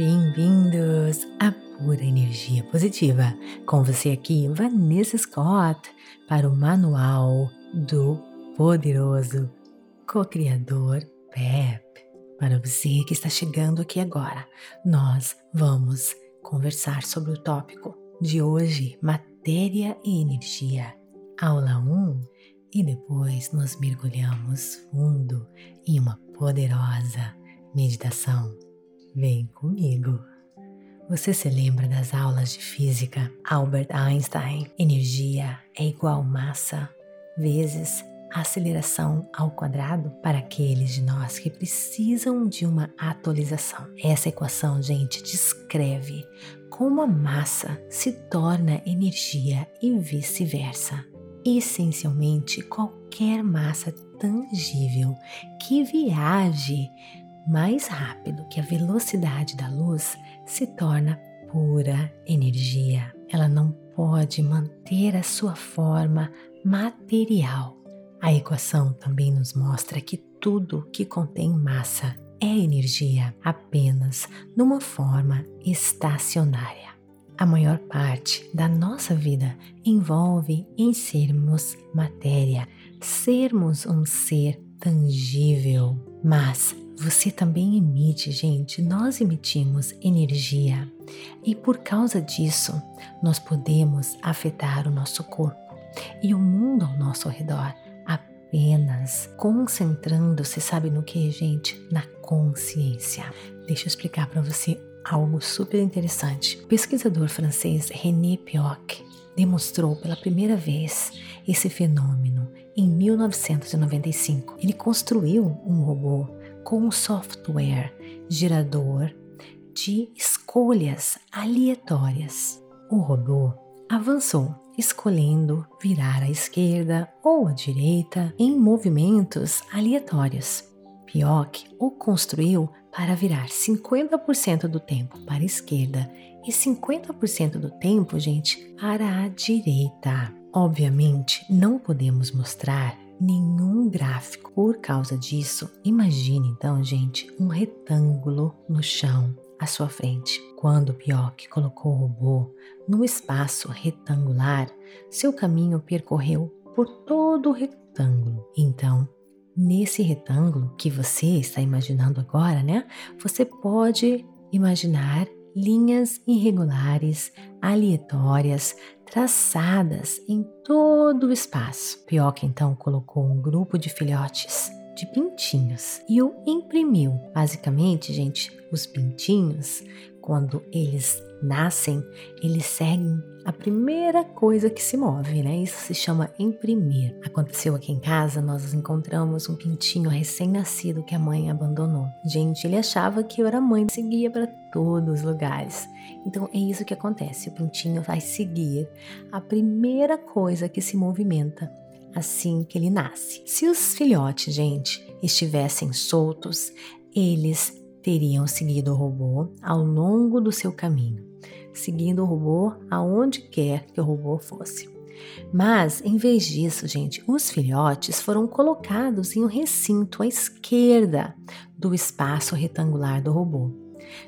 Bem-vindos à Pura Energia Positiva. Com você aqui, Vanessa Scott, para o Manual do Poderoso Co-Criador PEP. Para você que está chegando aqui agora, nós vamos conversar sobre o tópico de hoje, matéria e energia. Aula 1 e depois nós mergulhamos fundo em uma poderosa meditação. Vem comigo. Você se lembra das aulas de física? Albert Einstein: energia é igual massa vezes aceleração ao quadrado para aqueles de nós que precisam de uma atualização. Essa equação, gente, descreve como a massa se torna energia e vice-versa. Essencialmente, qualquer massa tangível que viaje mais rápido que a velocidade da luz se torna pura energia. Ela não pode manter a sua forma material. A equação também nos mostra que tudo que contém massa é energia apenas numa forma estacionária. A maior parte da nossa vida envolve em sermos matéria, sermos um ser tangível. Mas você também emite, gente, nós emitimos energia e por causa disso nós podemos afetar o nosso corpo e o mundo ao nosso redor apenas concentrando-se, sabe no que, gente? Na consciência. Deixa eu explicar para você algo super interessante. O pesquisador francês René Pioc demonstrou pela primeira vez esse fenômeno em 1995. Ele construiu um robô com um software gerador de escolhas aleatórias. O robô avançou, escolhendo virar à esquerda ou à direita em movimentos aleatórios. Pioc o construiu para virar 50% do tempo para a esquerda e 50% do tempo, gente, para a direita. Obviamente, não podemos mostrar nenhum gráfico. Por causa disso, imagine então, gente, um retângulo no chão à sua frente. Quando Pioc colocou o robô no espaço retangular, seu caminho percorreu por todo o retângulo. Então, nesse retângulo que você está imaginando agora, né? Você pode imaginar linhas irregulares, aleatórias, traçadas em todo o espaço. Pioca então colocou um grupo de filhotes de pintinhos e o imprimiu. Basicamente, gente, os pintinhos, quando eles nascem, eles seguem a primeira coisa que se move, né? Isso se chama imprimir. Aconteceu aqui em casa, nós encontramos um pintinho recém-nascido que a mãe abandonou. Gente, ele achava que eu era mãe, seguia para todos os lugares. Então é isso que acontece, o pintinho vai seguir a primeira coisa que se movimenta assim que ele nasce. Se os filhotes, gente, estivessem soltos, eles teriam seguido o robô ao longo do seu caminho, seguindo o robô aonde quer que o robô fosse. Mas, em vez disso, gente, os filhotes foram colocados em um recinto à esquerda do espaço retangular do robô.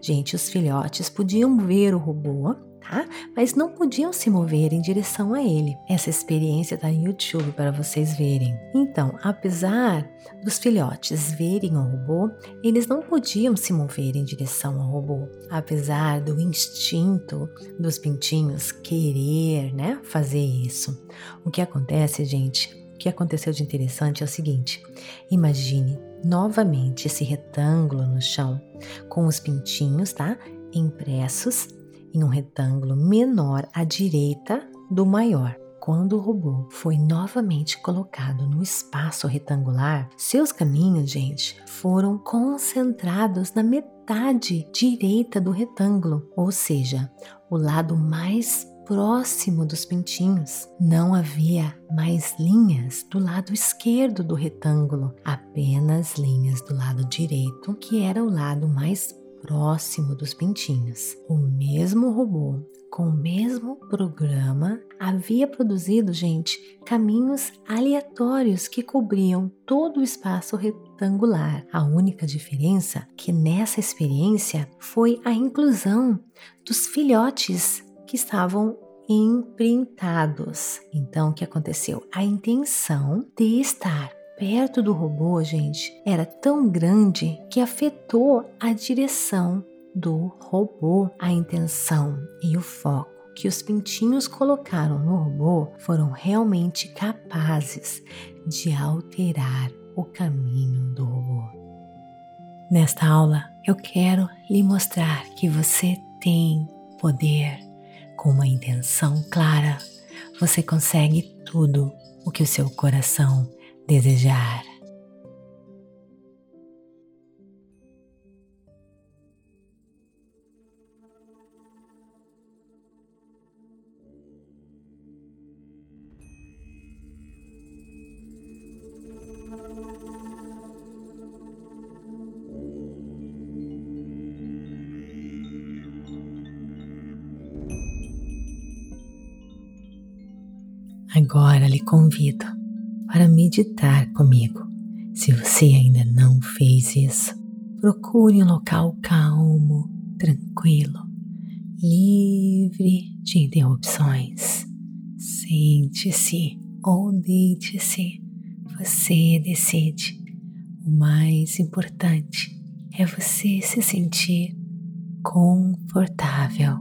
Gente, os filhotes podiam ver o robô tá? Mas não podiam se mover em direção a ele. Essa experiência está no YouTube para vocês verem. Então, apesar dos filhotes verem o robô, eles não podiam se mover em direção ao robô, apesar do instinto dos pintinhos querer, né, fazer isso. O que acontece, gente? O que aconteceu de interessante é o seguinte: imagine novamente esse retângulo no chão com os pintinhos, tá? Impressos em um retângulo menor à direita do maior. Quando o robô foi novamente colocado no espaço retangular, seus caminhos, gente, foram concentrados na metade direita do retângulo, ou seja, o lado mais próximo dos pintinhos. Não havia mais linhas do lado esquerdo do retângulo, apenas linhas do lado direito, que era o lado mais próximo dos pintinhos. O mesmo robô com o mesmo programa, havia produzido, gente, caminhos aleatórios que cobriam todo o espaço retangular. A única diferença que nessa experiência foi a inclusão dos filhotes que estavam imprintados. Então, o que aconteceu? A intenção de estar perto do robô, gente, era tão grande que afetou a direção do robô. A intenção e o foco que os pintinhos colocaram no robô foram realmente capazes de alterar o caminho do robô. Nesta aula, eu quero lhe mostrar que você tem poder. Com uma intenção clara, você consegue tudo o que o seu coração desejar. Agora lhe convido para meditar comigo. Se você ainda não fez isso, procure um local calmo, tranquilo, livre de interrupções. Sente-se ou deite-se, você decide. O mais importante é você se sentir confortável.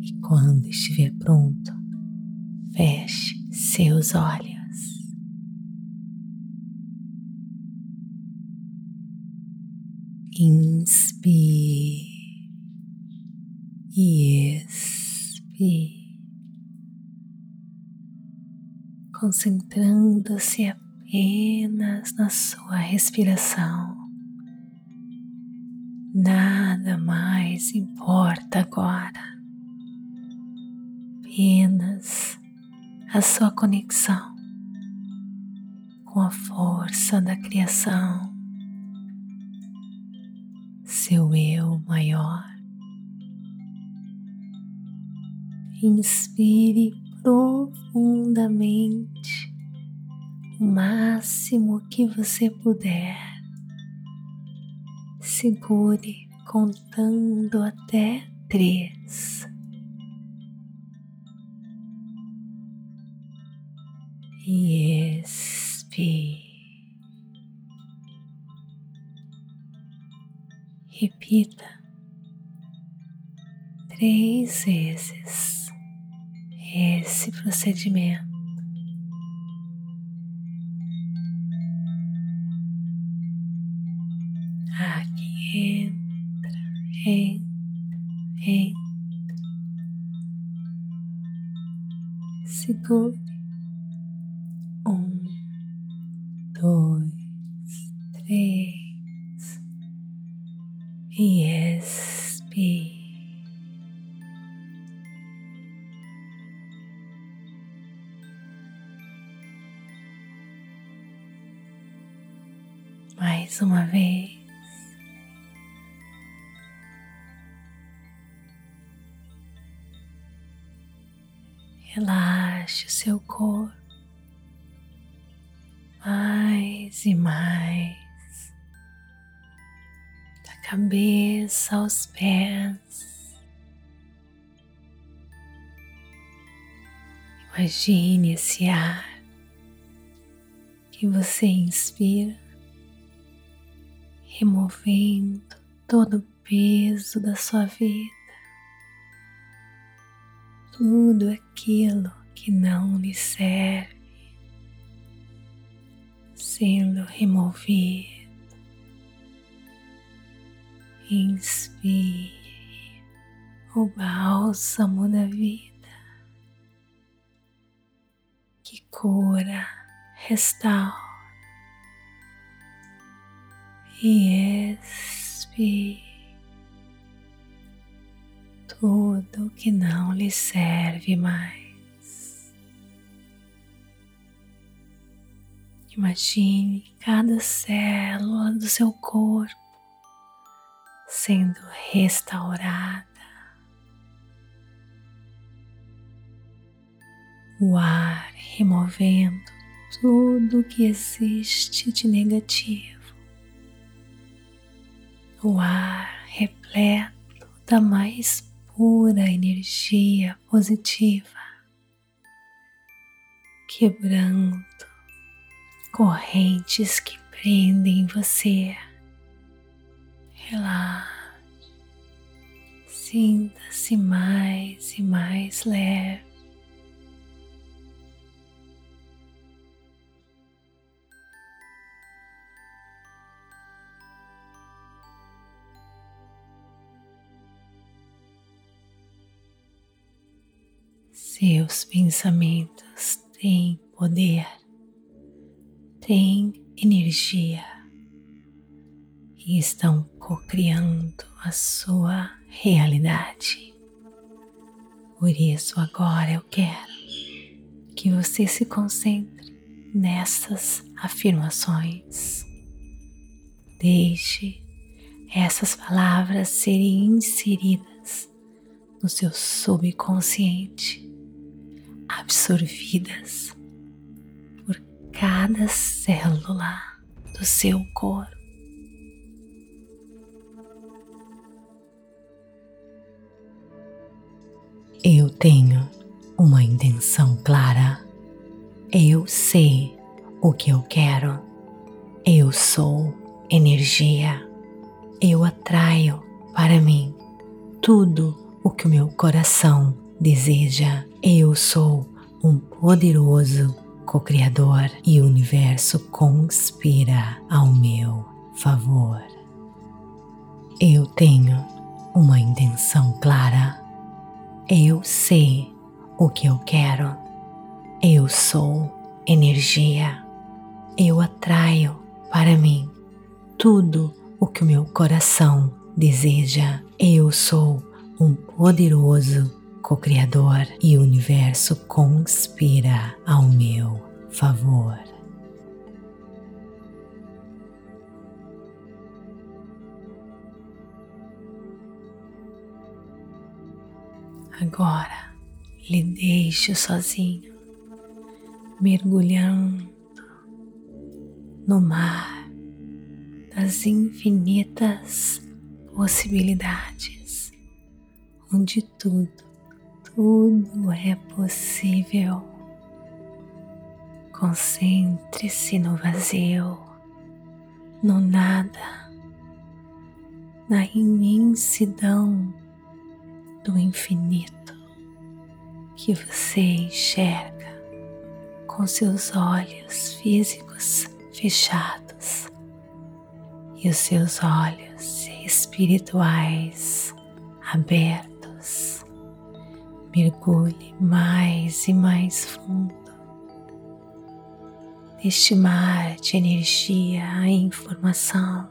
E quando estiver pronto, feche seus olhos. Inspire e expire, concentrando-se apenas na sua respiração. Nada mais importa agora, apenas a sua conexão com a força da criação, seu eu maior. Inspire profundamente o máximo que você puder. Segure contando até três. e expire. Repita três vezes esse procedimento. Aqui entra, entra, entra. Segure Relaxe o seu corpo. Mais e mais, da cabeça aos pés. Imagine esse ar que você inspira, removendo todo o peso da sua vida, tudo aquilo que não lhe serve sendo removido. Inspire o bálsamo da vida que cura, restaura e expire tudo que não lhe serve mais. Imagine cada célula do seu corpo sendo restaurada. O ar removendo tudo que existe de negativo. O ar repleto da mais pura energia positiva, quebrando correntes que prendem você. Relaxa. Sinta-se mais e mais leve. Seus pensamentos têm poder, têm energia e estão co-criando a sua realidade. Por isso, agora eu quero que você se concentre nessas afirmações. Deixe essas palavras serem inseridas no seu subconsciente, absorvidas por cada célula do seu corpo. Eu tenho uma intenção clara. Eu sei o que eu quero. Eu sou energia. Eu atraio para mim tudo o que o meu coração deseja. Eu sou um poderoso co-criador e o universo conspira ao meu favor. Eu tenho uma intenção clara eu sei o que eu quero. Eu sou energia. Eu atraio para mim tudo o que o meu coração deseja. Eu sou um poderoso co-criador e o universo conspira ao meu favor. Agora lhe deixo sozinho, mergulhando no mar das infinitas possibilidades, onde tudo, tudo é possível. Concentre-se no vazio, no nada, na imensidão do infinito que você enxerga com seus olhos físicos fechados e os seus olhos espirituais abertos. Mergulhe mais e mais fundo. Neste mar de energia e informação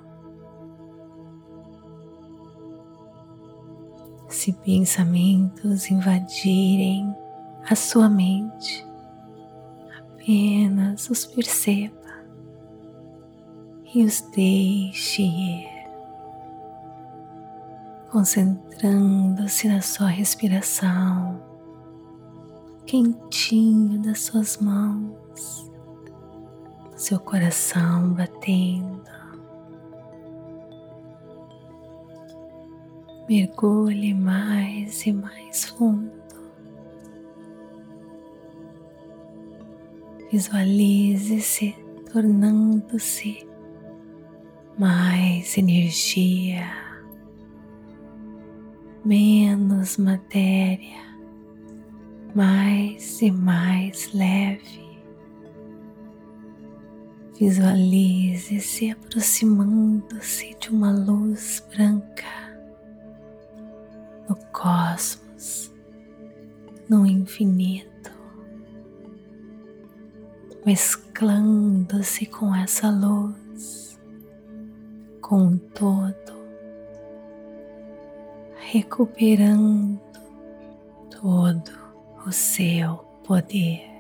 se pensamentos invadirem a sua mente, apenas os perceba e os deixe ir, concentrando-se na sua respiração, quentinho das suas mãos, seu coração batendo mergulhe mais e mais fundo. Visualize-se tornando-se mais energia, menos matéria, mais e mais leve. Visualize-se aproximando-se de uma luz branca no cosmos, no infinito, mesclando-se com essa luz, com o todo, recuperando todo o seu poder.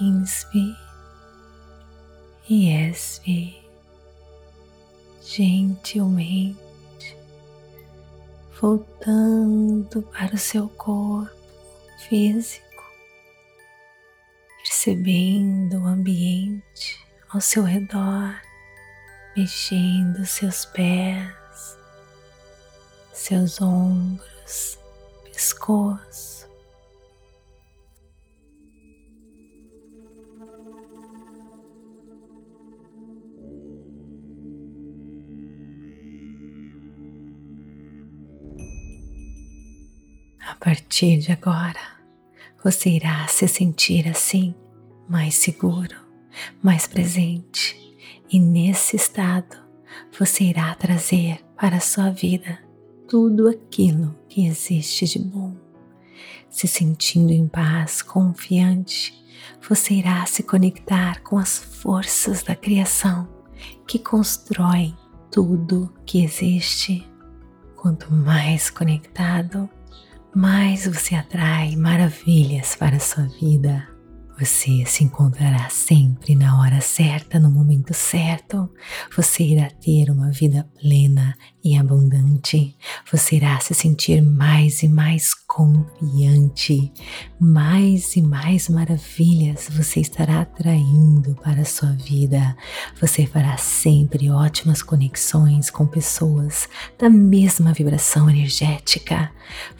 Inspire e expire gentilmente, voltando para o seu corpo físico, percebendo o ambiente ao seu redor, mexendo seus pés, seus ombros, pescoço partir de agora, você irá se sentir assim, mais seguro, mais presente, e nesse estado você irá trazer para a sua vida tudo aquilo que existe de bom. Se sentindo em paz, confiante, você irá se conectar com as forças da criação que constroem tudo que existe. Quanto mais conectado, mais você atrai maravilhas para a sua vida. Você se encontrará sempre na hora certa, no momento certo. Você irá ter uma vida plena e abundante. Você irá se sentir mais e mais confiante. Mais e mais maravilhas você estará atraindo para a sua vida. Você fará sempre ótimas conexões com pessoas da mesma vibração energética.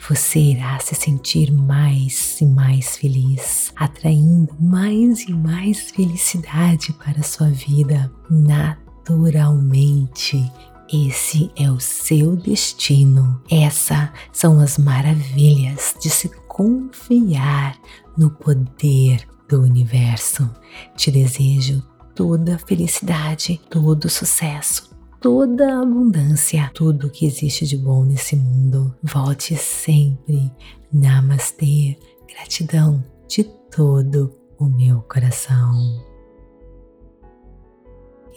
Você irá se sentir mais e mais feliz, atraindo mais e mais felicidade para a sua vida naturalmente. Esse é o seu destino. Essas são as maravilhas de se confiar no poder do universo. Te desejo toda felicidade, todo o sucesso, toda abundância, tudo que existe de bom nesse mundo. Volte sempre. Namastê. Gratidão de todo o meu coração.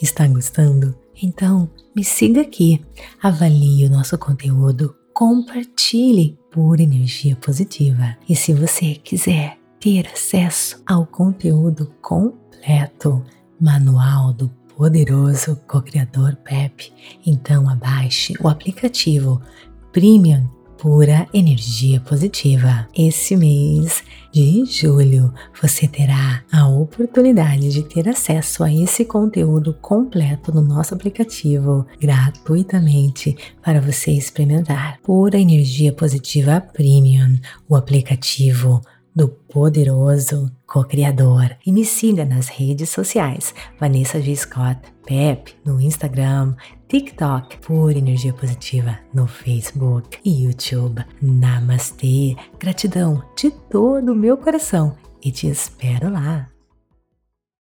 Está gostando? Então me siga aqui, avalie o nosso conteúdo, compartilhe por energia positiva. E se você quiser ter acesso ao conteúdo completo, manual do poderoso co-criador Pep, então abaixe o aplicativo Premium pura energia positiva. Esse mês de julho você terá a oportunidade de ter acesso a esse conteúdo completo no nosso aplicativo gratuitamente para você experimentar. Pura energia positiva premium, o aplicativo do poderoso co-criador. E me siga nas redes sociais, Vanessa G. Scott, Pep, no Instagram, TikTok, por Energia Positiva, no Facebook e YouTube. Namastê, gratidão de todo o meu coração e te espero lá.